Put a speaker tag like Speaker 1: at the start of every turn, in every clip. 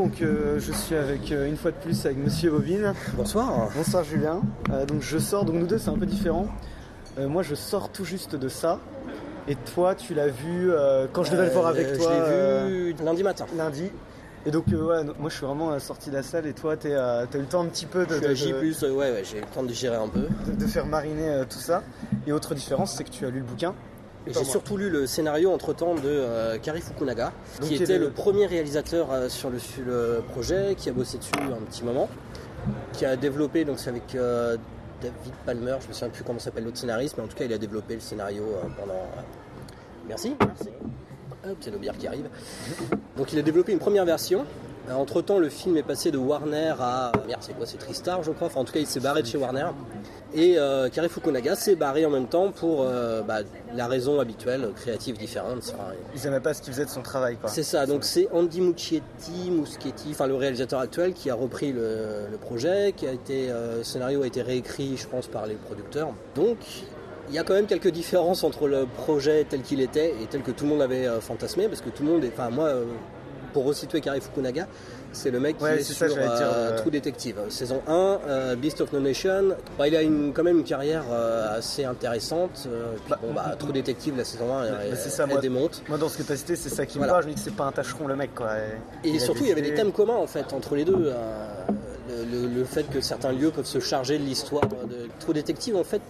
Speaker 1: donc euh, je suis avec euh, une fois de plus avec Monsieur Bobine.
Speaker 2: Bonsoir.
Speaker 1: Bonsoir Julien. Euh, donc je sors, donc nous deux c'est un peu différent. Moi je sors tout juste de ça. Et toi tu l'as vu quand je devais le voir avec toi
Speaker 2: Je l'ai vu lundi matin.
Speaker 1: lundi. Et donc ouais, moi je suis vraiment sorti de la salle et toi t'as eu le temps un petit peu de, de-
Speaker 2: euh, ouais, ouais, j'ai eu le temps de digérer un peu.
Speaker 1: de- de faire mariner tout ça. Et autre différence c'est que tu as lu le bouquin.
Speaker 2: Et J'ai surtout lu le scénario entre-temps de euh, Kari Fukunaga,
Speaker 1: Donc,
Speaker 2: qui était
Speaker 1: le-
Speaker 2: le premier réalisateur euh, sur, le, sur le projet, qui a bossé dessus un petit moment, qui a développé, donc c'est avec euh, David Palmer, je me souviens plus comment s'appelle l'autre scénariste, mais en tout cas il a développé le scénario pendant... Merci. Hop, c'est bière qui arrive. Donc il a développé une première version. Entre temps, le film est passé de Warner à. Merde, c'est quoi C'est Tristar, je crois. Enfin, en tout cas, il s'est barré de chez Warner. Et euh, Kari Fukunaga s'est barré en même temps pour euh, bah, la raison habituelle, créative différente. Enfin,
Speaker 1: Ils aimaient pas ce qu'il faisait de son travail quoi.
Speaker 2: c'est ça, donc c'est Andy Muschietti, Muschietti, enfin le réalisateur actuel qui a repris le, le projet, qui a été, euh, le scénario a été réécrit je pense par les producteurs. Donc il y a quand même quelques différences entre le projet tel qu'il était et tel que tout le monde avait euh, fantasmé, parce que tout le monde est, enfin moi, pour resituer Kari Fukunaga, c'est le mec qui
Speaker 1: Ouais,
Speaker 2: est
Speaker 1: c'est
Speaker 2: sur
Speaker 1: ça, dire,
Speaker 2: euh,
Speaker 1: euh,
Speaker 2: True Detective, saison 1, euh, Beast of No Nation. Bah, il a une, quand même une carrière assez intéressante. puis bon, bah, True Detective, la saison 1, elle,
Speaker 1: bah, c'est ça,
Speaker 2: elle
Speaker 1: moi.
Speaker 2: démonte.
Speaker 1: Moi dans ce que t'as cité c'est ça qui me
Speaker 2: Voilà.
Speaker 1: parle. Je me dis que c'est pas un tâcheron le mec quoi.
Speaker 2: Et surtout, il y avait des thèmes communs en fait entre les deux. le, fait que certains lieux peuvent se charger de l'histoire de True Detective, en fait,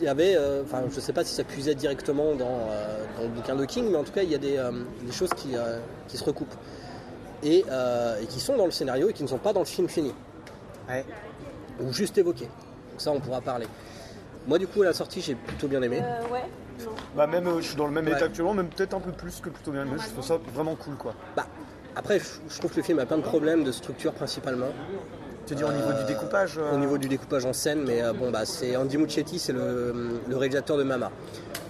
Speaker 2: il y avait, euh, enfin, je sais pas si ça puisait directement dans, euh, dans le bouquin de King, mais en tout cas, il y a des, euh, des choses qui, qui se recoupent et, euh, et qui sont dans le scénario et qui ne sont pas dans le film fini
Speaker 1: Ouais.
Speaker 2: ou juste évoquées. Donc ça, on pourra parler. Moi, du coup, à la sortie, j'ai plutôt bien aimé.
Speaker 3: Euh, ouais. Non.
Speaker 1: Bah même euh, je suis dans le même
Speaker 2: Ouais.
Speaker 1: état actuellement, même peut-être un peu plus que plutôt bien. Mais je trouve ça vraiment cool quoi.
Speaker 2: Bah, après, je je trouve que le film a plein de problèmes de structure principalement.
Speaker 1: Tu dis au niveau du découpage euh,
Speaker 2: au niveau du découpage en scène, mais euh, bon bah c'est Andy Muschietti, c'est le, le réalisateur de Mama.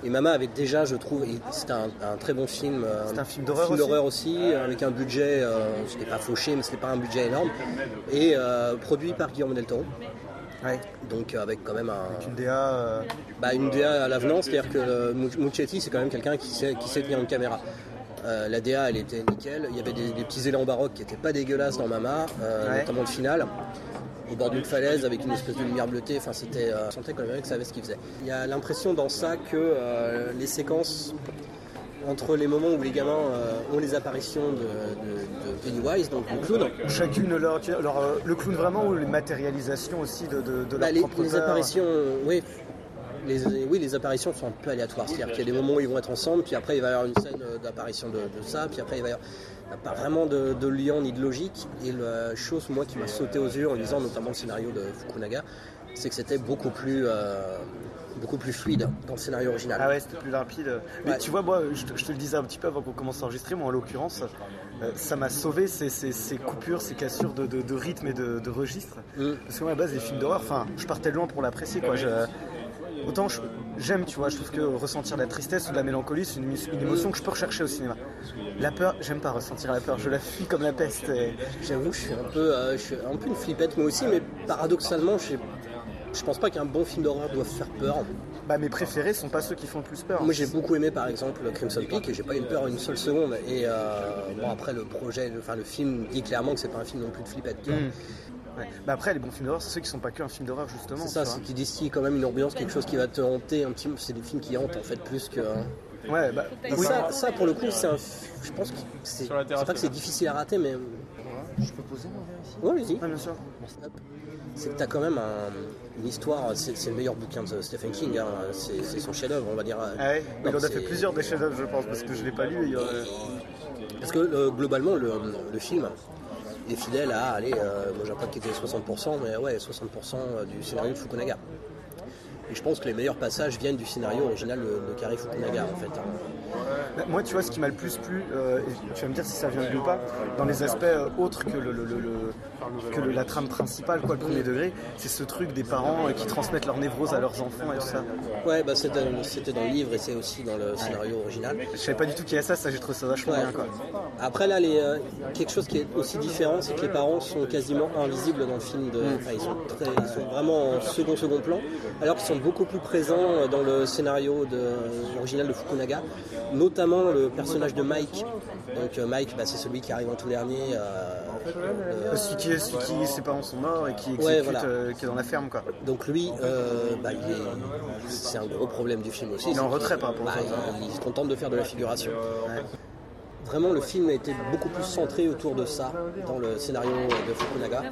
Speaker 2: Et Mama avait déjà, je trouve, c'était un, un très bon film. euh,
Speaker 1: C'est un film d'horreur aussi
Speaker 2: aussi, euh, avec un budget, euh, c'était pas fauché, mais c'était pas un budget énorme, et euh, produit par Guillermo del Toro.
Speaker 1: Ouais.
Speaker 2: Donc euh, avec quand même un,
Speaker 1: Une DA. euh,
Speaker 2: bah, une DA à l'avenant, c'est-à-dire que euh, c'est quand même quelqu'un qui sait, qui sait tenir une caméra. Euh, la DA, elle était nickel. Il y avait des, des petits élans baroques qui étaient pas dégueulasses dans Mama, euh,
Speaker 1: Ouais.
Speaker 2: notamment le final, au bord d'une falaise avec une espèce de lumière bleutée. Enfin, c'était, euh, on sentait quand même que savait ce qu'il faisait. Il y a l'impression dans ça que euh, les séquences entre les moments où les gamins euh, ont les apparitions de, de- de Pennywise, donc le clown,
Speaker 1: Chacune leur, leur, le clown vraiment ou les matérialisations aussi de, de, de
Speaker 2: Bah,
Speaker 1: leur
Speaker 2: les,
Speaker 1: propre
Speaker 2: les
Speaker 1: peur.
Speaker 2: apparitions, oui. Les, oui, les apparitions sont un peu aléatoires. C'est-à-dire qu'il y a des moments où ils vont être ensemble, puis après il va y avoir une scène euh, d'apparition de, de ça, puis après il va y avoir il y a pas vraiment de, de lien ni de logique. Et la chose, moi, qui m'a sauté aux yeux en lisant notamment le scénario de Fukunaga, c'est que c'était beaucoup plus, euh, beaucoup plus fluide dans le scénario original.
Speaker 1: Ah ouais, c'était plus limpide. Mais
Speaker 2: Ouais.
Speaker 1: tu vois, moi, je te, je te le disais un petit peu avant qu'on commence à enregistrer, moi en l'occurrence, euh, ça m'a sauvé ces, ces- ces coupures, ces cassures de, de- de rythme et de, de registre.
Speaker 2: Mm.
Speaker 1: Parce que moi, à la base, les films d'horreur, enfin, je partais loin pour l'apprécier, quoi. Je- autant j'aime, tu vois, je trouve que ressentir de la tristesse ou de la mélancolie, c'est une, une émotion que je peux rechercher au cinéma. La peur, j'aime pas ressentir la peur, je la fuis comme la peste. et-
Speaker 2: J'avoue, je suis un peu, euh, je suis un peu une flippette moi aussi, mais paradoxalement, je, je pense pas qu'un bon film d'horreur doive faire peur.
Speaker 1: Bah, mes préférés sont pas ceux qui font le plus peur.
Speaker 2: Moi j'ai beaucoup aimé par exemple Crimson Peak et j'ai pas eu peur une seule seconde. Et euh, bon après le projet, enfin le film dit clairement que c'est pas un film non plus de flippette. tu vois.
Speaker 1: Mm. Ouais. Bah après, les bons films d'horreur, c'est ceux qui sont pas que un film d'horreur, justement.
Speaker 2: C'est ça,
Speaker 1: tu
Speaker 2: c'est qui distille quand même une ambiance, quelque chose qui va te hanter un petit peu. C'est des films qui hantent en fait plus que.
Speaker 1: vois. Ouais, bah,
Speaker 2: Et ça, ça pour le coup, c'est un. Je pense que c'est. Pas que c'est difficile à rater, mais.
Speaker 1: je peux poser mon verre ici?
Speaker 2: Ouais, allez-y.
Speaker 1: Ouais, bien sûr.
Speaker 2: Hop. C'est que t'as quand même un- une histoire. C'est le meilleur bouquin de Stephen King. hein. C'est son chef-d'œuvre, on va dire.
Speaker 1: Ah ouais
Speaker 2: Non,
Speaker 1: Il en a fait plusieurs des chefs-d'œuvre, je pense, parce que je l'ai pas lu. et, euh,
Speaker 2: Parce que euh, globalement, le, le film est fidèle à, allez, euh, moi j'ai pas qui était 60%, mais ouais, 60% du scénario de Fukunaga. Et je pense que les meilleurs passages viennent du scénario original de, de Kari Fukunaga en fait. hein.
Speaker 1: Bah, Moi, tu vois, ce qui m'a le plus plu, euh, et tu vas me dire si ça vient de lui ou pas, dans les aspects euh, autres que, le, le- le- le- que la trame principale, quoi, le premier degré, c'est ce truc des parents euh, qui transmettent leur névrose à leurs enfants et tout ça.
Speaker 2: Ouais, bah c'était dans le livre et c'est aussi dans le scénario original.
Speaker 1: Je savais pas du tout qu'il y a ça, ça j'ai trouvé ça vachement
Speaker 2: Ouais.
Speaker 1: bien, quoi.
Speaker 2: Après là, les, euh, quelque chose qui est aussi différent, c'est que les parents sont quasiment invisibles dans le film. De, enfin, ils, sont très- ils sont vraiment en second second plan, alors qu'ils sont beaucoup plus présents dans le scénario de, original de Fukunaga, notamment le personnage de Mike. Donc euh, Mike, bah, c'est celui qui arrive en tout dernier. euh,
Speaker 1: Euh, Celui qui, celui qui ses parents sont morts et qui exécute,
Speaker 2: Ouais, voilà.
Speaker 1: euh, qui est dans la ferme quoi.
Speaker 2: donc lui, euh, bah, c'est un gros problème du film aussi.
Speaker 1: Il est en retrait par rapport aux
Speaker 2: bah,
Speaker 1: autres, hein.
Speaker 2: il, il se contente de faire de la figuration.
Speaker 1: Ouais.
Speaker 2: Vraiment, le film a été beaucoup plus centré autour de ça dans le scénario de Fukunaga.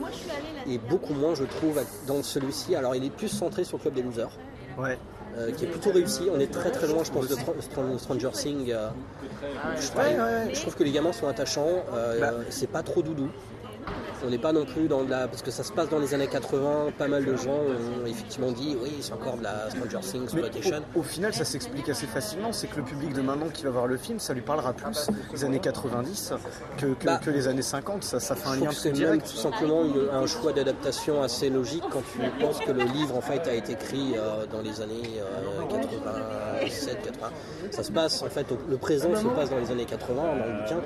Speaker 2: Et beaucoup moins, je trouve, dans celui-ci. Alors, il est plus centré sur le club des losers.
Speaker 1: Ouais.
Speaker 2: Euh, qui est plutôt réussi. On est très très loin, je pense, de Str- Str- Stranger Things. euh, je,
Speaker 1: Ouais, ouais, ouais.
Speaker 2: je trouve que les gamins sont attachants. euh,
Speaker 1: Bah.
Speaker 2: C'est pas trop doudou. On n'est pas non plus dans de la. Parce que ça se passe dans les années 80, pas mal de gens ont effectivement dit oui, c'est encore de la Stranger Things, Exploitation.
Speaker 1: au, au final, ça s'explique assez facilement. C'est que le public de maintenant qui va voir le film, ça lui parlera plus les années 90 que, que,
Speaker 2: Bah.
Speaker 1: que les années 50. Ça, ça fait un lien
Speaker 2: c'est même tout simplement une- un choix d'adaptation assez logique quand tu penses que le livre en fait a été écrit euh, dans les années euh, 87, 80. Ça se passe en fait, au- le présent se passe dans les années 80 dans le bouquin.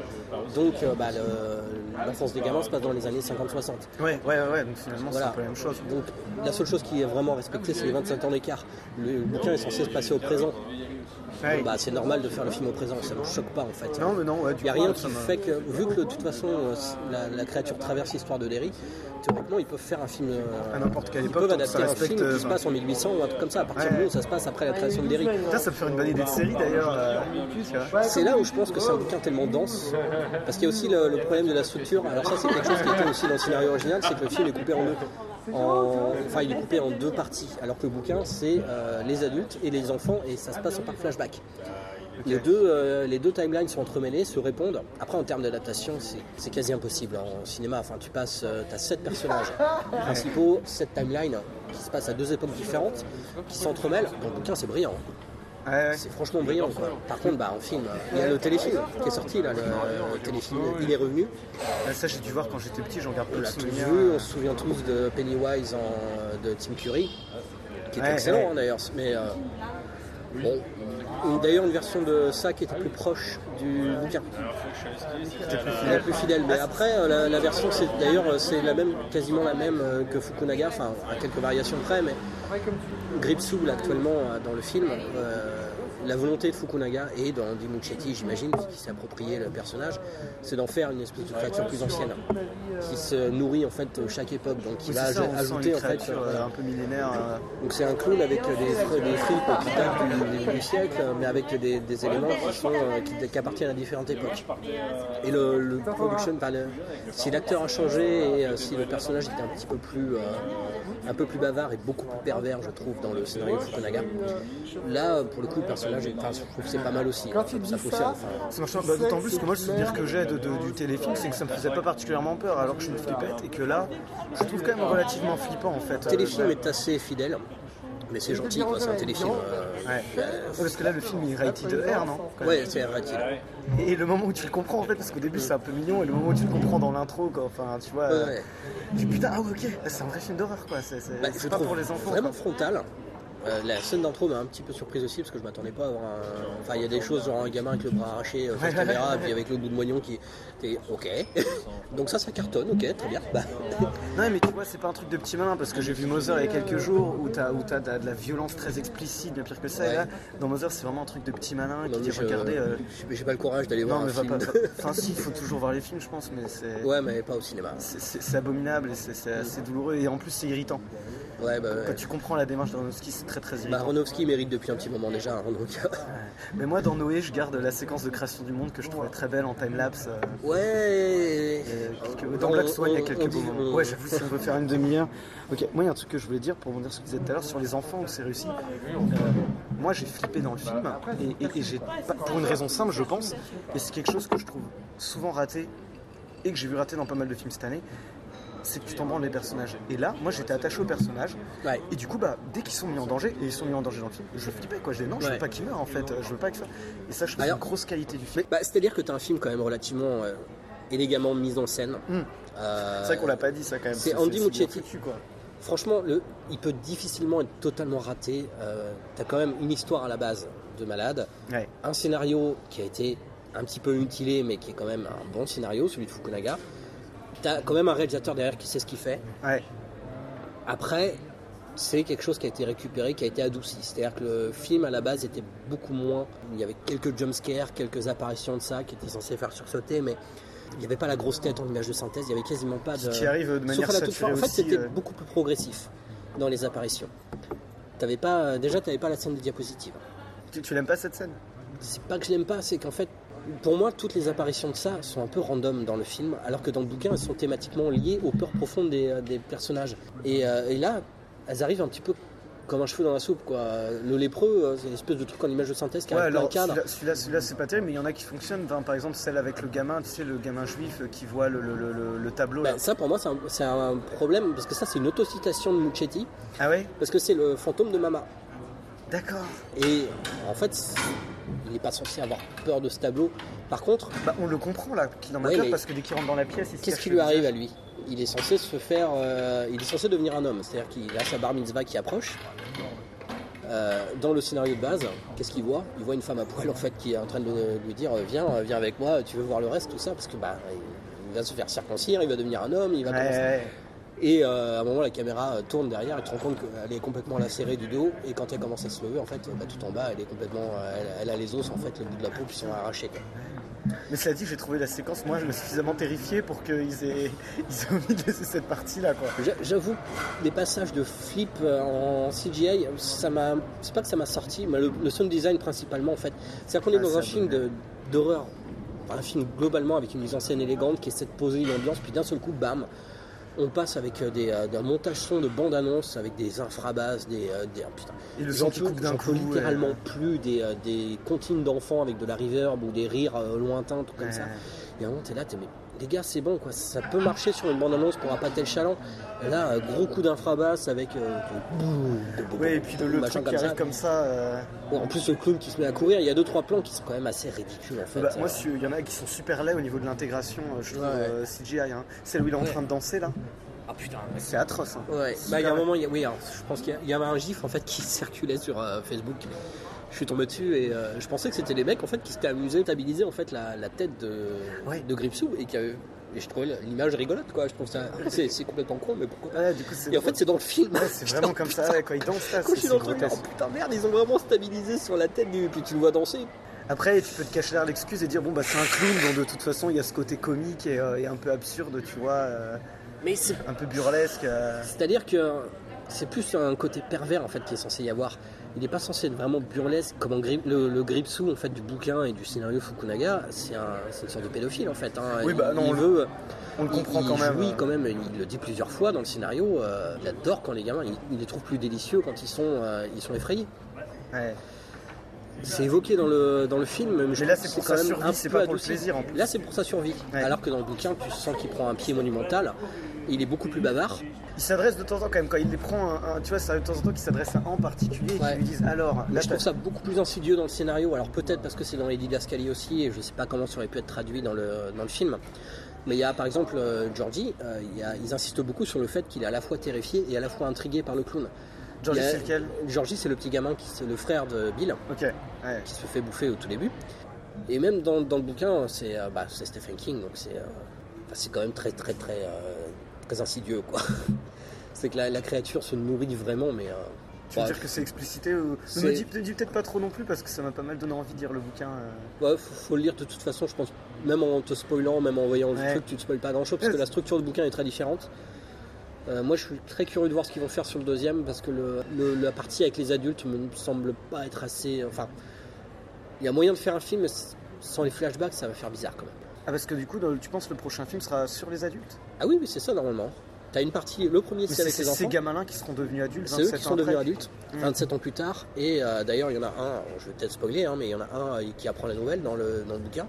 Speaker 2: Donc euh, bah, le- l'enfance des gamins se passe dans les années 50-60.
Speaker 1: Ouais, ouais, ouais. Donc finalement,
Speaker 2: Voilà.
Speaker 1: c'est un peu la même chose.
Speaker 2: Donc la seule chose qui est vraiment respectée, c'est les 25 ans d'écart. Le bouquin est censé se passer au présent.
Speaker 1: Ouais.
Speaker 2: Bah, c'est normal de faire le film au présent, ça ne me choque pas en fait.
Speaker 1: Non, mais non, ouais,
Speaker 2: Il n'y a rien
Speaker 1: ça
Speaker 2: qui fait que, vu que de toute façon euh, la, la créature traverse l'histoire de Derry, théoriquement ils peuvent faire un film. euh,
Speaker 1: À n'importe quelle
Speaker 2: ils
Speaker 1: époque,
Speaker 2: peuvent
Speaker 1: que ça
Speaker 2: adapter un film qui se
Speaker 1: euh,
Speaker 2: passe en 1800 ou un truc comme ça, à partir du
Speaker 1: Ouais.
Speaker 2: moment où ça se passe après la création de Derry.
Speaker 1: Putain, ça peut faire une bonne idée de série d'ailleurs. euh.
Speaker 2: C'est là où je pense que c'est un bouquin tellement dense, parce qu'il y a aussi le, le problème de la structure. Alors ça c'est quelque chose qui était aussi dans le scénario original, c'est que le film est coupé en deux. En- Enfin, il est coupé en deux parties, alors que le bouquin c'est euh, les adultes et les enfants et ça se passe par flashback. Les, deux, euh, les deux timelines sont entremêlés, se répondent. Après, en termes d'adaptation, c'est- c'est quasi impossible. hein. En cinéma, enfin, tu passes, tu as sept personnages principaux, sept timelines qui se passent à deux époques différentes, qui s'entremêlent. Dans le bouquin, c'est brillant.
Speaker 1: Ouais.
Speaker 2: C'est franchement brillant. Quoi. Par contre, bah, en film, il y a le téléfilm qui est sorti, là, le, le téléfilm Il est revenu.
Speaker 1: Euh, Ça, j'ai dû voir quand j'étais petit, j'en garde
Speaker 2: On tous
Speaker 1: souvenirs.
Speaker 2: vu, on se souvient tous de Pennywise en, de Tim Curry, qui était
Speaker 1: Ouais,
Speaker 2: excellent
Speaker 1: ouais.
Speaker 2: hein, d'ailleurs. Mais euh, bon, Une- d'ailleurs, une version de ça qui était plus proche du bouquin. Est plus fidèle. Mais après, euh, la, la version, c'est d'ailleurs, euh, c'est la même, quasiment la même euh, que Fukunaga, enfin, à quelques variations près, mais Gripsoul actuellement euh, dans le film, euh, la volonté de Fukunaga et d'Andy Muschietti, j'imagine, qui s'est approprié le personnage, c'est d'en faire une espèce de créature plus ancienne, qui se nourrit en fait de chaque époque, donc qui
Speaker 1: Oui,
Speaker 2: va
Speaker 1: c'est ça,
Speaker 2: aj-
Speaker 1: on sent
Speaker 2: ajouter
Speaker 1: une
Speaker 2: en fait. euh,
Speaker 1: euh, un peu millénaire. euh,
Speaker 2: donc c'est un clown avec euh, des, des fripes qui datent du, du- siècle, euh, mais avec des, des éléments qui, sont, euh, qui, qui appartiennent à différentes époques. Et le, le production, enfin, le- si l'acteur a changé et euh, si le personnage était un petit peu plus, euh, un peu plus bavard et beaucoup plus pervers, je trouve, dans le scénario de Fukunaga, là, euh, pour le coup, le personnage, enfin, je trouve que c'est pas mal aussi. Ça.
Speaker 1: Bah, D'autant plus que moi, le souvenir que j'ai de, de- du téléfilm, c'est que ça me faisait pas particulièrement peur, alors que je suis une flippette, et que là, je trouve quand même relativement flippant en fait.
Speaker 2: Le téléfilm
Speaker 1: Euh,
Speaker 2: est assez fidèle, mais c'est gentil, quoi, c'est un téléfilm. euh,
Speaker 1: Ouais. Parce que là, le film il est rated R, non?
Speaker 2: Ouais, c'est rated.
Speaker 1: Et le moment où tu le comprends en fait, parce qu'au début c'est un peu mignon, et le moment où tu le comprends dans l'intro, quoi, enfin tu vois,
Speaker 2: Ouais,
Speaker 1: euh,
Speaker 2: ouais.
Speaker 1: tu dis putain, ah ok, c'est un vrai film d'horreur quoi, c'est
Speaker 2: Bah,
Speaker 1: pas pour les enfants.
Speaker 2: vraiment
Speaker 1: quoi.
Speaker 2: frontal. Euh, la scène d'intro m'a un petit peu surprise aussi parce que je m'attendais pas à avoir un. Enfin, il y a des choses genre un gamin avec le bras arraché euh, face caméra et puis avec le bout de moignon qui était ok. Donc ça, ça cartonne, ok, très bien. Bah,
Speaker 1: Non mais tu vois, c'est pas un truc de petit malin, parce que j'ai vu Mother il y a quelques jours, où t'as où t'as de, la violence très explicite, bien pire que ça, et là, dans Mother c'est vraiment un truc de petit malin qui dit
Speaker 2: je-
Speaker 1: regardez. euh,
Speaker 2: j'ai- pas le courage d'aller voir
Speaker 1: Non
Speaker 2: un
Speaker 1: mais va
Speaker 2: film.
Speaker 1: pas. Enfin si, il faut toujours voir les films, je pense, mais c'est.
Speaker 2: ouais, mais pas au cinéma.
Speaker 1: c'est- abominable et c'est c'est assez douloureux et en plus c'est irritant.
Speaker 2: Ouais, bah, ouais.
Speaker 1: Quand tu comprends la démarche d'Aronofsky, c'est très très
Speaker 2: Bah,
Speaker 1: irritant.
Speaker 2: Aronofsky mérite depuis un petit moment déjà. hein, donc,
Speaker 1: Mais moi dans Noé, je garde la séquence de création du monde que je trouvais très belle en timelapse. euh,
Speaker 2: ouais.
Speaker 1: que- dans Black Swan, il y a quelques beaux moments. Ouais, j'avoue, si on veut faire une demi-heure. Ok, moi, il y a un truc que je voulais dire pour rebondir sur ce que tu disais tout à l'heure sur les enfants où c'est réussi. Euh, moi, j'ai flippé dans le film et, et- et j'ai pour une raison simple, je pense, et c'est quelque chose que je trouve souvent raté et que j'ai vu rater dans pas mal de films cette année. C'est que tu t'en branles les personnages. Et là, moi j'étais attaché aux personnages.
Speaker 2: Ouais.
Speaker 1: Et du coup, bah, dès qu'ils sont mis en danger, et ils sont mis en danger dans le film, je flippais quoi. Je disais non, je veux pas qu'ils meurent en fait. Je veux pas que ça. Et ça, je trouve une grosse qualité du film.
Speaker 2: Bah, C'est-à-dire que tu as un film quand même relativement euh, élégamment mis en scène.
Speaker 1: Hmm.
Speaker 2: Euh,
Speaker 1: C'est vrai qu'on l'a pas dit ça quand même.
Speaker 2: c'est Andy
Speaker 1: quoi.
Speaker 2: Franchement, le, il peut difficilement être totalement raté. Euh, T'as quand même une histoire à la base de malade,
Speaker 1: Ouais.
Speaker 2: un scénario qui a été un petit peu mutilé, mais qui est quand même un bon scénario, celui de Fukunaga. T'as quand même un réalisateur derrière qui sait ce qu'il fait.
Speaker 1: Ouais.
Speaker 2: Après, c'est quelque chose qui a été récupéré, qui a été adouci. C'est-à-dire que le film à la base était beaucoup moins. Il y avait quelques jumpscares, quelques apparitions de ça qui étaient censées faire sursauter, mais il n'y avait pas la grosse tête en image de synthèse, il n'y avait quasiment pas de.
Speaker 1: Qui arrive de manière
Speaker 2: fin. En fait, c'était
Speaker 1: euh.
Speaker 2: beaucoup plus progressif dans les apparitions. T'avais pas, déjà, tu n'avais pas la scène de diapositive.
Speaker 1: Tu, tu l'aimes pas cette scène?
Speaker 2: C'est pas que je l'aime pas, c'est qu'en fait, pour moi, toutes les apparitions de ça sont un peu random dans le film, alors que dans le bouquin, elles sont thématiquement liées aux peurs profondes des, euh, des personnages. Et, euh, et là, elles arrivent un petit peu comme un cheveu dans la soupe, quoi. Le lépreux, euh, c'est une espèce de truc en image de synthèse qui
Speaker 1: Ouais, alors
Speaker 2: cadre.
Speaker 1: celui-là, celui-là, c'est pas terrible, mais il y en a qui fonctionnent. Enfin, par exemple, celle avec le gamin, tu sais, le gamin juif qui voit le, le- le- le- le tableau.
Speaker 2: Bah, ça, pour moi, c'est un, problème, parce que ça, c'est une autocitation de Muccetti,
Speaker 1: Ah ouais?
Speaker 2: Parce que c'est le fantôme de Mama.
Speaker 1: D'accord.
Speaker 2: Et en fait, il n'est pas censé avoir peur de ce tableau. Par contre,
Speaker 1: Bah, on le comprend là, qu'il en a
Speaker 2: Ouais,
Speaker 1: peur
Speaker 2: mais-
Speaker 1: parce que dès qu'il rentre dans la pièce, il
Speaker 2: Qu'est-ce qui lui arrive à lui? Il est censé se faire, euh, il est censé devenir un homme. C'est-à-dire qu'il a sa bar mitzvah qui approche. Euh, dans le scénario de base, qu'est-ce qu'il voit? Il voit une femme à poil en fait qui est en train de lui dire euh, viens, viens avec moi, tu veux voir le reste, tout ça, parce que bah il va se faire circoncire, il va devenir un homme, il va
Speaker 1: Ouais,
Speaker 2: commencer.
Speaker 1: ouais.
Speaker 2: Et euh, à un moment, la caméra euh, tourne derrière et tu te rends compte qu'elle est complètement lacérée du dos. Et quand elle commence à se lever, en fait, bah, tout en bas, elle est complètement, elle, elle a les os en fait, le bout de la peau qui sont arrachés. quoi.
Speaker 1: Mais cela dit, j'ai trouvé la séquence, moi, je me suis suffisamment terrifié pour qu'ils aient, ils aient de laisser cette partie-là, quoi.
Speaker 2: J'avoue, des passages de flip euh, en CGI, ça m'a, c'est pas que ça m'a sorti, mais le, le sound design principalement en fait. C'est-à-dire qu'on est
Speaker 1: Ah,
Speaker 2: dans un film de- d'horreur, Enfin, un film globalement avec une mise en scène élégante qui essaie de poser une ambiance, puis d'un seul coup, bam, on passe avec euh, des, euh, d'un montage son de bande-annonce avec des infrabasses, des, euh, des- ah, putain,
Speaker 1: Et le coupe d'un coup.
Speaker 2: littéralement
Speaker 1: ouais.
Speaker 2: plus des, euh, des comptines d'enfants avec de la reverb ou des rires lointains, tout comme
Speaker 1: Ouais.
Speaker 2: ça. Et à un moment, t'es là, t'es mais les gars, c'est bon quoi, ça peut marcher sur une bande-annonce pour appâter le chaland. Là, gros coup d'infrabasse avec. euh,
Speaker 1: Ouais, et puis le, truc qui
Speaker 2: comme ça.
Speaker 1: arrive comme ça. euh,
Speaker 2: en plus, le clown qui se met à courir, il y a deux trois plans qui sont quand même assez ridicules en fait.
Speaker 1: bah, moi, il y en a qui sont super laids au niveau de l'intégration, euh, je trouve,
Speaker 2: Ouais.
Speaker 1: euh, CGI. Hein. Celle où il est en
Speaker 2: Ouais.
Speaker 1: train de danser, là,
Speaker 2: Ah putain,
Speaker 1: c'est atroce. Hein.
Speaker 2: Ouais, bah, il y a un moment, il y a- oui, alors, je pense qu'il y avait un gif en fait qui circulait sur euh, Facebook. Je suis tombé dessus et euh, je pensais que c'était les mecs en fait qui s'étaient amusés à stabiliser en fait la, la tête de,
Speaker 1: Ouais.
Speaker 2: de Gripsou et qui et je trouvais l'image rigolote quoi. Je trouve ça c'est c'est complètement con mais pourquoi
Speaker 1: du coup,
Speaker 2: Et en fait c'est dans le film.
Speaker 1: ouais, c'est vraiment comme ça, ouais, quand il danse, là, c'est
Speaker 2: truc, oh
Speaker 1: grotesque.
Speaker 2: putain merde, ils ont vraiment stabilisé sur la tête du. Puis tu le vois danser.
Speaker 1: Après, tu peux te cacher derrière l'excuse et dire, bon, bah, c'est un clown, donc de toute façon, il y a ce côté comique et, euh, et un peu absurde, tu vois, euh,
Speaker 2: Mais c'est
Speaker 1: un peu burlesque. euh.
Speaker 2: C'est-à-dire que c'est plus un côté pervers en fait qui est censé y avoir. Il n'est pas censé être vraiment burlesque comme en grip- le, le Gripsou en fait du bouquin et du scénario Fukunaga. C'est un, une sorte de pédophile en fait. hein.
Speaker 1: Oui,
Speaker 2: il,
Speaker 1: bah, non,
Speaker 2: il veut.
Speaker 1: On le comprend
Speaker 2: il
Speaker 1: quand même.
Speaker 2: jouit
Speaker 1: euh.
Speaker 2: quand même. Il le dit plusieurs fois dans le scénario. euh, il adore quand les gamins, il, il les trouve plus délicieux quand ils sont, euh, ils sont effrayés.
Speaker 1: Ouais.
Speaker 2: C'est évoqué dans le, dans le film, mais, je
Speaker 1: Mais là, c'est pour sa survie, c'est pas pour le plaisir, en plus.
Speaker 2: Là, c'est pour sa survie.
Speaker 1: Ouais.
Speaker 2: Alors que dans le bouquin, tu sens qu'il prend un pied monumental. Il est beaucoup plus bavard.
Speaker 1: Il s'adresse de temps en temps quand même, quand il les prend, un, un- tu vois, ça de temps en temps qu'il s'adresse à un en particulier et
Speaker 2: Ouais.
Speaker 1: qu'ils lui disent alors,
Speaker 2: Mais
Speaker 1: là,
Speaker 2: je trouve ça beaucoup plus insidieux dans le scénario. Alors peut-être parce que c'est dans les didascalies aussi, et je sais pas comment ça aurait pu être traduit dans le, dans le film. Mais il y a par exemple euh, Georgie, euh, il y a- ils insistent beaucoup sur le fait qu'il est à la fois terrifié et à la fois intrigué par le clown.
Speaker 1: Georgie, c'est lequel
Speaker 2: Georgie, c'est le petit gamin, qui c'est le frère de Bill,
Speaker 1: Ok, ouais.
Speaker 2: qui se fait bouffer au tout début. Et même dans, dans le bouquin, c'est euh, bah, Stephen King, donc c'est euh, c'est quand même très très très euh, très insidieux quoi. c'est que la, la créature se nourrit vraiment, mais euh,
Speaker 1: Tu veux
Speaker 2: bah,
Speaker 1: dire que c'est explicité ou... Ne me dis, peut-être pas trop non plus parce que ça m'a pas mal donné envie de lire le bouquin.
Speaker 2: Ouais, faut, faut le lire de toute façon, je pense. Même en te spoilant, même en voyant le truc, tu te spoiles pas grand chose parce que la structure du bouquin est très différente. Euh, moi, je suis très curieux de voir ce qu'ils vont faire sur le deuxième parce que le, le- la partie avec les adultes me semble pas être assez. Enfin, il y a moyen de faire un film, mais sans les flashbacks, ça va faire bizarre quand même.
Speaker 1: Ah, parce que du coup, tu penses que le prochain film sera sur les adultes?
Speaker 2: Ah oui, oui, c'est ça normalement. T'as une partie, le premier c'est
Speaker 1: c'est
Speaker 2: avec les
Speaker 1: ces
Speaker 2: enfants.
Speaker 1: gamins-là qui seront devenus adultes
Speaker 2: C'est eux
Speaker 1: 27
Speaker 2: qui sont devenus adultes,
Speaker 1: Mm.
Speaker 2: 27 ans plus tard. Et euh, d'ailleurs, il y en a un, je vais peut-être spoiler, hein, mais il y en a un euh, qui apprend la nouvelle dans le, dans le bouquin.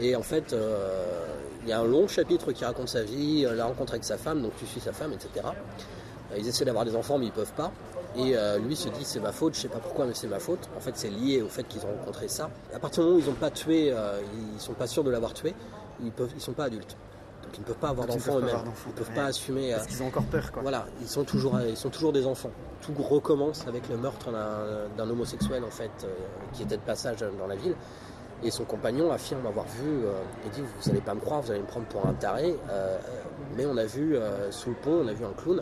Speaker 2: Et en fait, euh, il y a un long chapitre qui raconte sa vie, euh, la rencontre avec sa femme, donc tu suis sa femme, etc. Euh, Ils essaient d'avoir des enfants, mais ils peuvent pas. Et euh, lui se dit c'est ma faute, je sais pas pourquoi, mais c'est ma faute. En fait, c'est lié au fait qu'ils ont rencontré ça. À partir du moment où ils n'ont pas tué, euh, ils sont pas sûrs de l'avoir tué, ils peuvent, ils sont pas adultes. Donc ils ne peuvent pas avoir
Speaker 1: ne
Speaker 2: d'enfants
Speaker 1: peuvent
Speaker 2: eux-mêmes. Ils peuvent
Speaker 1: ouais.
Speaker 2: pas assumer. euh,
Speaker 1: Parce qu'ils ont encore peur, quoi.
Speaker 2: voilà, ils sont toujours, ils sont toujours des enfants. Tout recommence avec le meurtre d'un- homosexuel en fait, qui était de passage dans la ville. Et son compagnon affirme avoir vu, euh, il dit vous allez pas me croire, vous allez me prendre pour un taré, euh, mais on a vu euh, sous le pont, on a vu un clown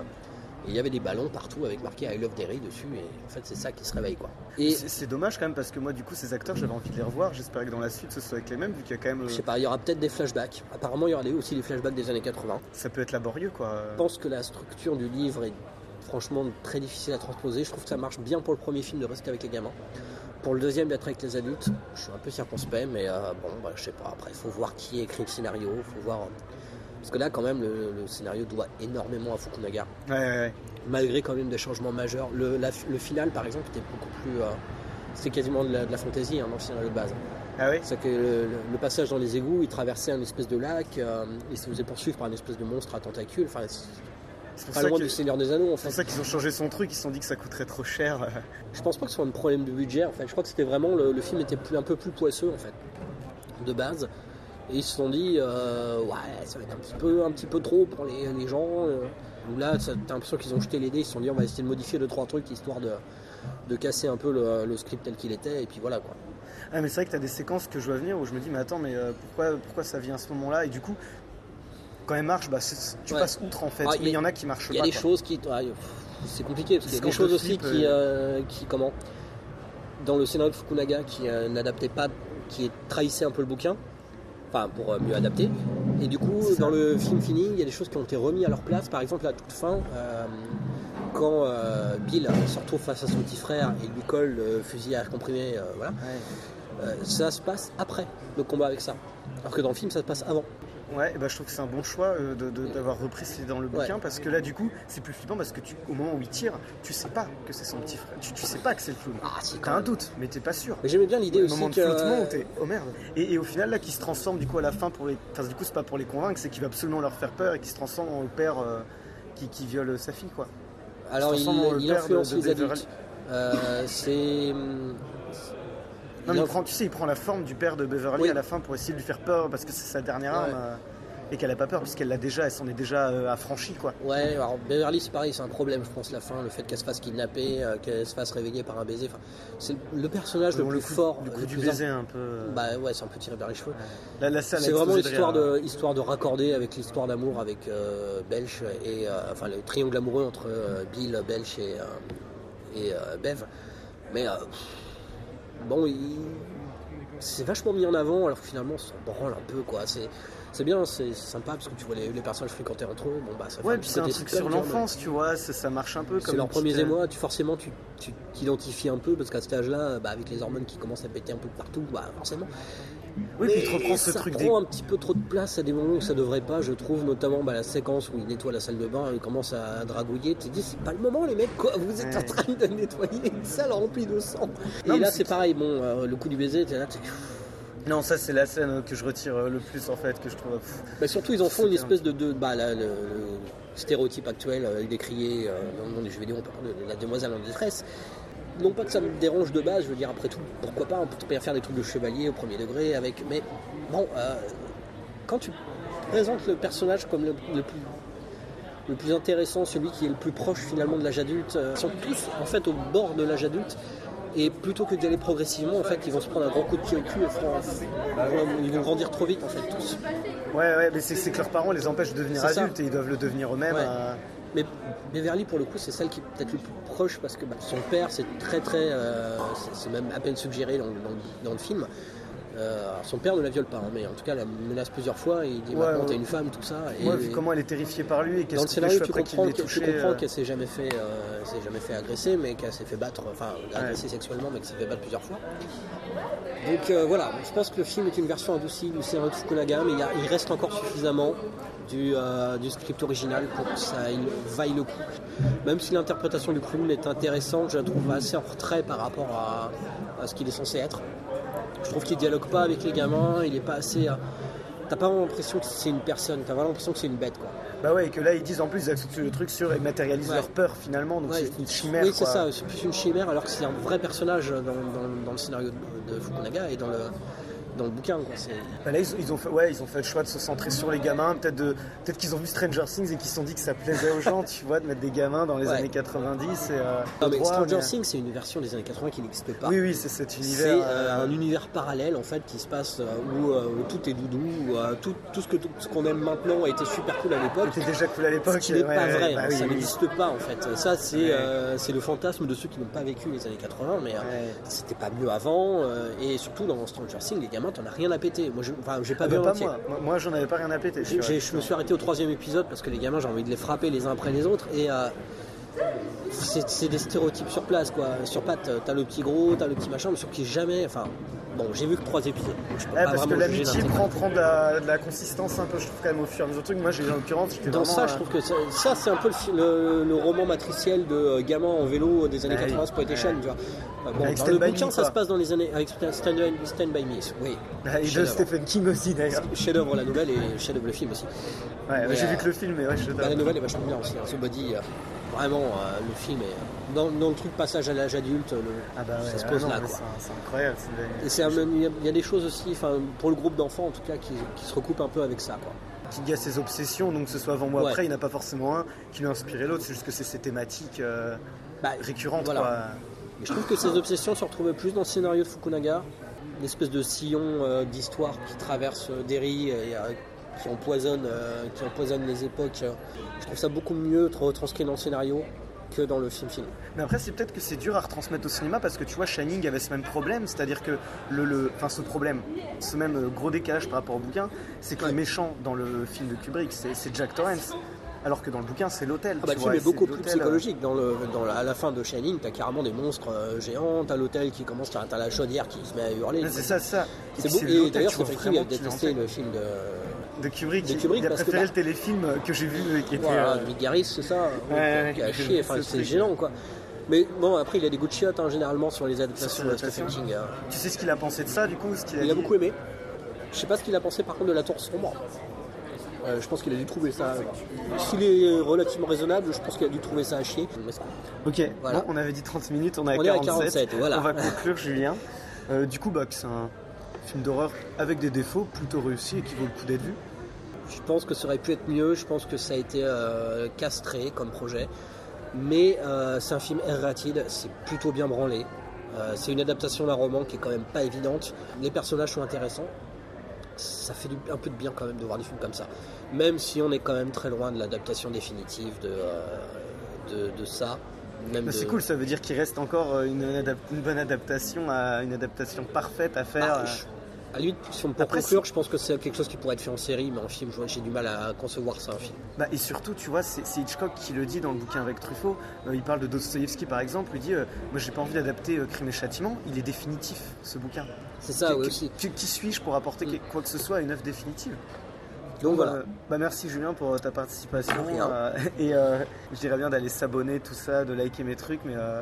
Speaker 2: Et il y avait des ballons partout avec marqué I love Derry dessus. Et en fait, c'est ça qui se réveille. quoi. Et
Speaker 1: C'est dommage quand même parce que moi, du coup, ces acteurs, j'avais envie de les revoir. J'espérais que dans la suite, ce soit avec les mêmes, vu qu'il y a quand même. euh,
Speaker 2: je sais pas, il y aura peut-être des flashbacks. Apparemment, il y aura aussi des flashbacks des années 80.
Speaker 1: Ça peut être laborieux, quoi.
Speaker 2: Je pense que la structure du livre est franchement très difficile à transposer. Je trouve que ça marche bien pour le premier film de rester avec les gamins. Pour le deuxième d'être avec les adultes, je suis un peu circonspect, mais euh, bon, bah, je sais pas. Après, il faut voir qui écrit le scénario, faut voir. euh, Parce que là, quand même, le, le scénario doit énormément à Fukunaga,
Speaker 1: Ouais, ouais, ouais.
Speaker 2: malgré quand même des changements majeurs. Le, la- le final, par exemple, était beaucoup plus. euh, c'était quasiment de la, de la fantaisie hein, dans le scénario de base.
Speaker 1: Ah oui?
Speaker 2: C'est que le, passage dans les égouts, il traversait un espèce de lac, euh, il se faisait poursuivre par une espèce de monstre à tentacules. Enfin, pas loin du Seigneur des Anneaux en
Speaker 1: c'est pour
Speaker 2: fait.
Speaker 1: ça qu'ils ont changé son truc. Ils se sont dit que ça coûterait trop cher.
Speaker 2: Je pense pas que ce soit un problème de budget en fait. Je crois que c'était vraiment le, le film était un peu plus poisseux en fait de base. Et ils se sont dit euh, ouais ça va être un petit peu, un petit peu trop pour les, les gens. euh. Ou là t'as l'impression qu'ils ont jeté les dés, ils se sont dit on va essayer de modifier deux trois trucs histoire de, de casser un peu le, le script tel qu'il était et puis voilà quoi.
Speaker 1: Ah, mais c'est vrai que t'as des séquences que je vois venir où je me dis, mais attends, mais euh, pourquoi, pourquoi ça vient à ce moment-là? Et du coup, quand elle marche, bah, tu
Speaker 2: Ouais.
Speaker 1: passes outre en fait.
Speaker 2: Ah,
Speaker 1: mais il y en a qui marchent
Speaker 2: Il y a
Speaker 1: pas.
Speaker 2: des choses qui. pff, c'est compliqué parce qu'il y a des choses aussi qui, euh, qui. Comment Dans le scénario de Fukunaga qui euh, n'adaptait pas. qui trahissait un peu le bouquin. Enfin, pour euh, mieux adapter. Et du coup, dans le film fini, il y a des choses qui ont été remises à leur place. Par exemple, à toute fin, euh, quand euh, Bill se retrouve face à son petit frère et lui colle le fusil à comprimer, euh, voilà,
Speaker 1: Ouais.
Speaker 2: euh, ça se passe après le combat avec ça. Alors que dans le film, ça se passe avant.
Speaker 1: Ouais, et bah, je trouve que c'est un bon choix euh, de- de- d'avoir repris ce qui est dans le bouquin parce que là, du coup, c'est plus flippant parce que tu, au moment où il tire, tu sais pas que c'est son petit frère. Tu, tu sais pas que c'est le clown.
Speaker 2: Ah, si, quand
Speaker 1: T'as un
Speaker 2: même.
Speaker 1: doute, mais t'es pas sûr.
Speaker 2: Mais j'aimais bien l'idée
Speaker 1: Le
Speaker 2: aussi
Speaker 1: moment de
Speaker 2: que.
Speaker 1: flottement où t'es oh merde. Et, et au final, là, qui se transforme du coup à la fin pour les. Enfin, du coup, c'est pas pour les convaincre, c'est qu'il va absolument leur faire peur et qui se transforme en le père euh, qui, qui viole sa fille, quoi.
Speaker 2: Alors
Speaker 1: se
Speaker 2: il,
Speaker 1: transforme en
Speaker 2: il
Speaker 1: père
Speaker 2: influence
Speaker 1: de- de
Speaker 2: les
Speaker 1: Beverly.
Speaker 2: adultes. Euh, c'est.
Speaker 1: Non, mais il prend, tu sais, il prend la forme du père de Beverly
Speaker 2: Oui.
Speaker 1: à la fin pour essayer de lui faire peur parce que c'est sa dernière
Speaker 2: Ouais.
Speaker 1: arme euh, et qu'elle a pas peur puisqu'elle l'a déjà, elle s'en est déjà euh, affranchie, quoi.
Speaker 2: Ouais, alors Beverly c'est pareil, c'est un problème, je pense, la fin, le fait qu'elle se fasse kidnapper, euh, qu'elle se fasse réveiller par un baiser. Enfin, c'est le personnage le
Speaker 1: Bon,
Speaker 2: plus
Speaker 1: coup,
Speaker 2: fort.
Speaker 1: du coup,
Speaker 2: le
Speaker 1: du
Speaker 2: plus
Speaker 1: baiser un peu.
Speaker 2: Bah ouais, c'est un peu tiré vers les cheveux.
Speaker 1: la
Speaker 2: C'est vraiment
Speaker 1: explosé de
Speaker 2: l'histoire
Speaker 1: rire.
Speaker 2: de, histoire de raccorder avec l'histoire d'amour avec Belch et enfin le triangle amoureux entre Bill, Belch et, et Bev. Mais euh, bon, il- c'est vachement mis en avant alors que finalement on s'en branle un peu quoi. C'est c'est bien, c'est sympa parce que tu vois les, les personnages fréquenter entre eux. Bon bah ça fait
Speaker 1: Ouais,
Speaker 2: un
Speaker 1: puis c'est un truc sur l'enfance, tu vois, ça, ça marche un peu comme.
Speaker 2: c'est leurs premiers
Speaker 1: euh,
Speaker 2: émois, tu forcément tu t'identifies un peu parce qu'à cet âge-là, bah, avec les hormones qui commencent à péter un peu partout, bah forcément.
Speaker 1: Oui, puis il te
Speaker 2: Mais
Speaker 1: reprend ce
Speaker 2: ça
Speaker 1: truc
Speaker 2: prend
Speaker 1: des.
Speaker 2: un petit peu trop de place à des moments où ça devrait pas, je trouve, notamment bah, la séquence où il nettoie la salle de bain, il commence à dragouiller, tu te dis c'est pas le moment les mecs quoi, vous êtes en train de nettoyer une salle remplie de sang.
Speaker 1: Non,
Speaker 2: et
Speaker 1: mais
Speaker 2: là
Speaker 1: c'est-
Speaker 2: pareil, bon, euh, le coup du baiser, t'es là, t'es-
Speaker 1: Non, ça c'est la scène que je retire euh, le plus en fait, que je trouve.
Speaker 2: Bah, surtout ils en font une espèce de, de bah, là, le, le stéréotype actuel euh, décrié euh, dans le monde du jeu vidéo, on parle de la demoiselle en détresse. Non pas que ça me dérange de base, je veux dire après tout, pourquoi pas, on peut bien faire des trucs de chevalier au premier degré avec. Mais bon, euh, quand tu présentes le personnage comme le, le plus le plus intéressant, celui qui est le plus proche finalement de l'âge adulte, euh, ils sont tous en fait au bord de l'âge adulte. Et plutôt que d'y aller progressivement, en fait, ils vont se prendre un grand coup de pied au cul et feront- ils vont grandir trop vite en fait tous.
Speaker 1: Ouais, ouais, mais c'est que leurs parents les empêchent de devenir
Speaker 2: ça.
Speaker 1: adultes et ils doivent le devenir eux-mêmes.
Speaker 2: Ouais.
Speaker 1: euh,
Speaker 2: Mais Beverly, pour le coup, c'est celle qui est peut-être le plus proche parce que bah, son père, c'est très très. euh, c'est- même à peine suggéré dans le film. Euh, son père ne la viole pas, hein, mais en tout cas, la menace plusieurs fois. Et il dit
Speaker 1: Ouais,
Speaker 2: maintenant,
Speaker 1: ouais.
Speaker 2: t'es une femme, tout ça. Et,
Speaker 1: Ouais, comment elle est terrifiée par lui et
Speaker 2: dans le scénario,
Speaker 1: fait
Speaker 2: tu comprends, tu
Speaker 1: euh,
Speaker 2: qu'elle s'est jamais fait, euh, s'est jamais fait agresser, mais qu'elle s'est fait battre, enfin agresser sexuellement, mais qu'elle s'est fait battre plusieurs fois. Donc euh, voilà, je pense que le film est une version adoucie du scénario de Fukunaga, mais il, y a- il reste encore suffisamment du, du script original pour que ça il vaille le coup. Même si l'interprétation du clown est intéressante, je la trouve assez en retrait par rapport à, à ce qu'il est censé être. Je trouve qu'il dialogue pas avec les gamins, il est pas assez. euh, T'as pas l'impression que c'est une personne, t'as vraiment l'impression que c'est une bête quoi.
Speaker 1: Bah ouais, et que là ils disent en plus ils accentuent le truc sur et matérialisent
Speaker 2: Ouais.
Speaker 1: leur peur finalement, donc
Speaker 2: Ouais,
Speaker 1: c'est une chimère.
Speaker 2: Oui, c'est ça, c'est plus une chimère alors que c'est un vrai personnage dans, dans- dans le scénario de, de Fukunaga et dans le, dans le bouquin. Quoi. C'est-
Speaker 1: Bah là, ils, ils ont fait, ouais, ils ont fait le choix de se centrer sur les gamins. Peut-être peut-être qu'ils ont vu Stranger Things et qu'ils se sont dit que ça plaisait aux gens, tu vois, de mettre des gamins dans les
Speaker 2: Ouais.
Speaker 1: années 90 et euh,
Speaker 2: Non, mais
Speaker 1: droit,
Speaker 2: Stranger
Speaker 1: mais-
Speaker 2: Things, c'est une version des années 80 qui n'existe pas.
Speaker 1: Oui, oui, c'est cet
Speaker 2: C'est
Speaker 1: univers.
Speaker 2: euh,
Speaker 1: euh,
Speaker 2: un univers parallèle en fait qui se passe euh, où, euh, où tout est doudou, où, euh, tout, tout ce que tout ce qu'on aime maintenant a été super cool à l'époque.
Speaker 1: C'était déjà cool à
Speaker 2: Ce
Speaker 1: l'époque.
Speaker 2: qui n'est
Speaker 1: ouais,
Speaker 2: pas vrai,
Speaker 1: bah
Speaker 2: hein,
Speaker 1: oui,
Speaker 2: ça
Speaker 1: oui.
Speaker 2: n'existe pas en fait. Ça c'est
Speaker 1: Ouais.
Speaker 2: euh, c'est le fantasme de ceux qui n'ont pas vécu les années 80, mais euh, c'était pas mieux avant. euh, et surtout dans Stranger Things, les gamins, t'en as rien à péter. Moi, je- enfin, j'ai pas
Speaker 1: Ah
Speaker 2: vu
Speaker 1: bah, pas moi. Moi, moi, j'en avais pas rien à péter. Je
Speaker 2: me suis arrêté au troisième épisode parce que les gamins, j'ai envie de les frapper les uns après les autres et euh, c'est des stéréotypes sur place quoi. Sur pattes, t'as le petit gros, t'as le petit machin, mais sur qui jamais. Enfin, bon, j'ai vu que trois épisodes. donc je peux
Speaker 1: Ouais,
Speaker 2: pas
Speaker 1: parce que l'amitié prend, prend de, la, de la consistance un peu, je trouve quand même au fur et à mesure truc. Moi, j'ai en l'occurrence,
Speaker 2: Dans
Speaker 1: vraiment,
Speaker 2: ça,
Speaker 1: euh,
Speaker 2: je trouve que ça, ça, c'est un peu le, fi- le- le roman matriciel de euh, gamin en vélo des années
Speaker 1: oui.
Speaker 2: 80 Exploitation, tu vois. Euh, Bon,
Speaker 1: Avec
Speaker 2: dans
Speaker 1: Stand
Speaker 2: le
Speaker 1: By
Speaker 2: bouquin,
Speaker 1: Me,
Speaker 2: ça se passe dans les années avec Stand, By Me, oui.
Speaker 1: bah, et de. Stephen King aussi d'ailleurs.
Speaker 2: Chef-d'œuvre la nouvelle et chef-d'œuvre le film aussi.
Speaker 1: Ouais, j'ai vu que le film, mais ouais, je
Speaker 2: Bah, la nouvelle est vachement bien aussi. Hein. The Body, euh, vraiment, euh, le film est dans, dans le truc passage à l'âge adulte, le-
Speaker 1: Ah bah ouais,
Speaker 2: ça se
Speaker 1: ah
Speaker 2: pose
Speaker 1: non,
Speaker 2: là
Speaker 1: mais
Speaker 2: quoi.
Speaker 1: c'est- incroyable. c'est-
Speaker 2: Et c'est un- il y, a- des choses aussi, pour le groupe d'enfants en tout cas, qui, qui se recoupent un peu avec ça quoi.
Speaker 1: Il y a ses obsessions, donc que ce soit avant ou
Speaker 2: Ouais.
Speaker 1: après, il n'y en a pas forcément un qui lui a inspiré l'autre, c'est juste que c'est ses thématiques euh,
Speaker 2: Bah,
Speaker 1: récurrentes.
Speaker 2: voilà.
Speaker 1: Quoi.
Speaker 2: Et je trouve que ces obsessions se retrouvaient plus dans le scénario de Fukunaga, une espèce de sillon euh, d'histoire qui traverse Derry et qui empoisonne, euh, qui empoisonne les époques. euh. Je trouve ça beaucoup mieux retranscrit dans le scénario que dans le film film.
Speaker 1: Mais après, c'est peut-être que c'est dur à retransmettre au cinéma parce que tu vois, Shining avait ce même problème, c'est-à-dire que le, le- enfin ce problème, ce même euh, gros décalage par rapport au bouquin, c'est que
Speaker 2: Ouais.
Speaker 1: le méchant dans le film de Kubrick, c'est c'est Jack Torrance, alors que dans le bouquin, c'est l'hôtel.
Speaker 2: Ah bah,
Speaker 1: tu
Speaker 2: le
Speaker 1: vois,
Speaker 2: film est
Speaker 1: c'est
Speaker 2: beaucoup plus psychologique. Dans le, dans la- à la fin de Shining, t'as carrément des monstres euh, géants, t'as l'hôtel qui commence, t'as t'as la chaudière qui se met à hurler.
Speaker 1: C'est ça, c'est ça.
Speaker 2: C'est
Speaker 1: Et
Speaker 2: beau. Et d'ailleurs,
Speaker 1: tu vois
Speaker 2: Stephen King a
Speaker 1: vraiment qu'il est
Speaker 2: détesté le film de,
Speaker 1: de Kubrick.
Speaker 2: de Kubrick
Speaker 1: il a
Speaker 2: parce que, bah-
Speaker 1: le téléfilm que j'ai vu euh, qui était.
Speaker 2: Voilà,
Speaker 1: euh,
Speaker 2: c'est ça
Speaker 1: Ouais, ouais,
Speaker 2: Qui a chier, enfin,
Speaker 1: ce
Speaker 2: c'est gênant quoi. Mais bon, après, il a des goûts de chiottes hein, généralement sur les adaptations de Stephen. King. hein.
Speaker 1: Tu sais ce qu'il a pensé de ça, du coup ce qu'il
Speaker 2: Il a beaucoup aimé. Je sais pas ce qu'il a pensé par contre de la tour sombre. Euh, je pense qu'il a dû trouver ça. S'il est relativement raisonnable, je pense qu'il a dû trouver ça à chier.
Speaker 1: Ok,
Speaker 2: Voilà.
Speaker 1: bon, on avait dit 30 minutes, on est à
Speaker 2: On est à
Speaker 1: 47.
Speaker 2: 47, voilà.
Speaker 1: On va conclure, Julien. Euh, du coup, bah, c'est un film d'horreur avec des défauts, plutôt réussi et qui vaut le coup d'être vu.
Speaker 2: Je pense que ça aurait pu être mieux. Je pense que ça a été euh, castré comme projet. Mais euh, c'est un film R-rated, c'est plutôt bien branlé. Euh, c'est une adaptation d'un roman qui est quand même pas évidente. Les personnages sont intéressants. Ça fait un peu de bien quand même de voir des films comme ça. Même si on est quand même très loin de l'adaptation définitive de ça. Même
Speaker 1: Bah,
Speaker 2: de-
Speaker 1: C'est cool, ça veut dire qu'il reste encore euh, une, bonne adaptation, à, une adaptation parfaite à faire.
Speaker 2: Bah,
Speaker 1: euh.
Speaker 2: je- à lui, si on peut
Speaker 1: Après,
Speaker 2: conclure, je pense que c'est quelque chose qui pourrait être fait en série, mais en film, j'ai du mal à concevoir ça film.
Speaker 1: Bah, et surtout, tu vois, c'est Hitchcock qui le dit dans le bouquin avec Truffaut. Euh, il parle de Dostoïevski par exemple. Il dit euh, Moi, j'ai pas envie d'adapter euh, Crime et Châtiment. Il est définitif, ce bouquin.
Speaker 2: C'est ça,
Speaker 1: Qui-
Speaker 2: oui, aussi.
Speaker 1: Qui, qui suis-je pour apporter
Speaker 2: Mm.
Speaker 1: quoi que ce soit à une œuvre définitive?
Speaker 2: Donc voilà.
Speaker 1: Euh, bah merci Julien pour ta participation. Euh, et euh, je dirais bien d'aller s'abonner, tout ça, de liker mes trucs, mais euh,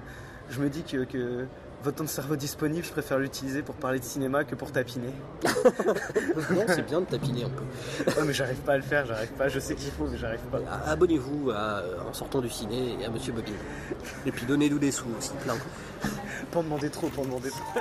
Speaker 1: je me dis que, que votre temps de cerveau disponible, je préfère l'utiliser pour parler de cinéma que pour tapiner.
Speaker 2: non, c'est bien de tapiner un peu.
Speaker 1: Ouais, mais j'arrive pas à le faire, j'arrive pas. Je sais qu'il faut, mais j'arrive pas.
Speaker 2: Ah, Abonnez-vous à, euh, en sortant du ciné et à Monsieur Bugging. Et puis donnez-nous des sous aussi, plein.
Speaker 1: Pour demander trop, pour demander trop.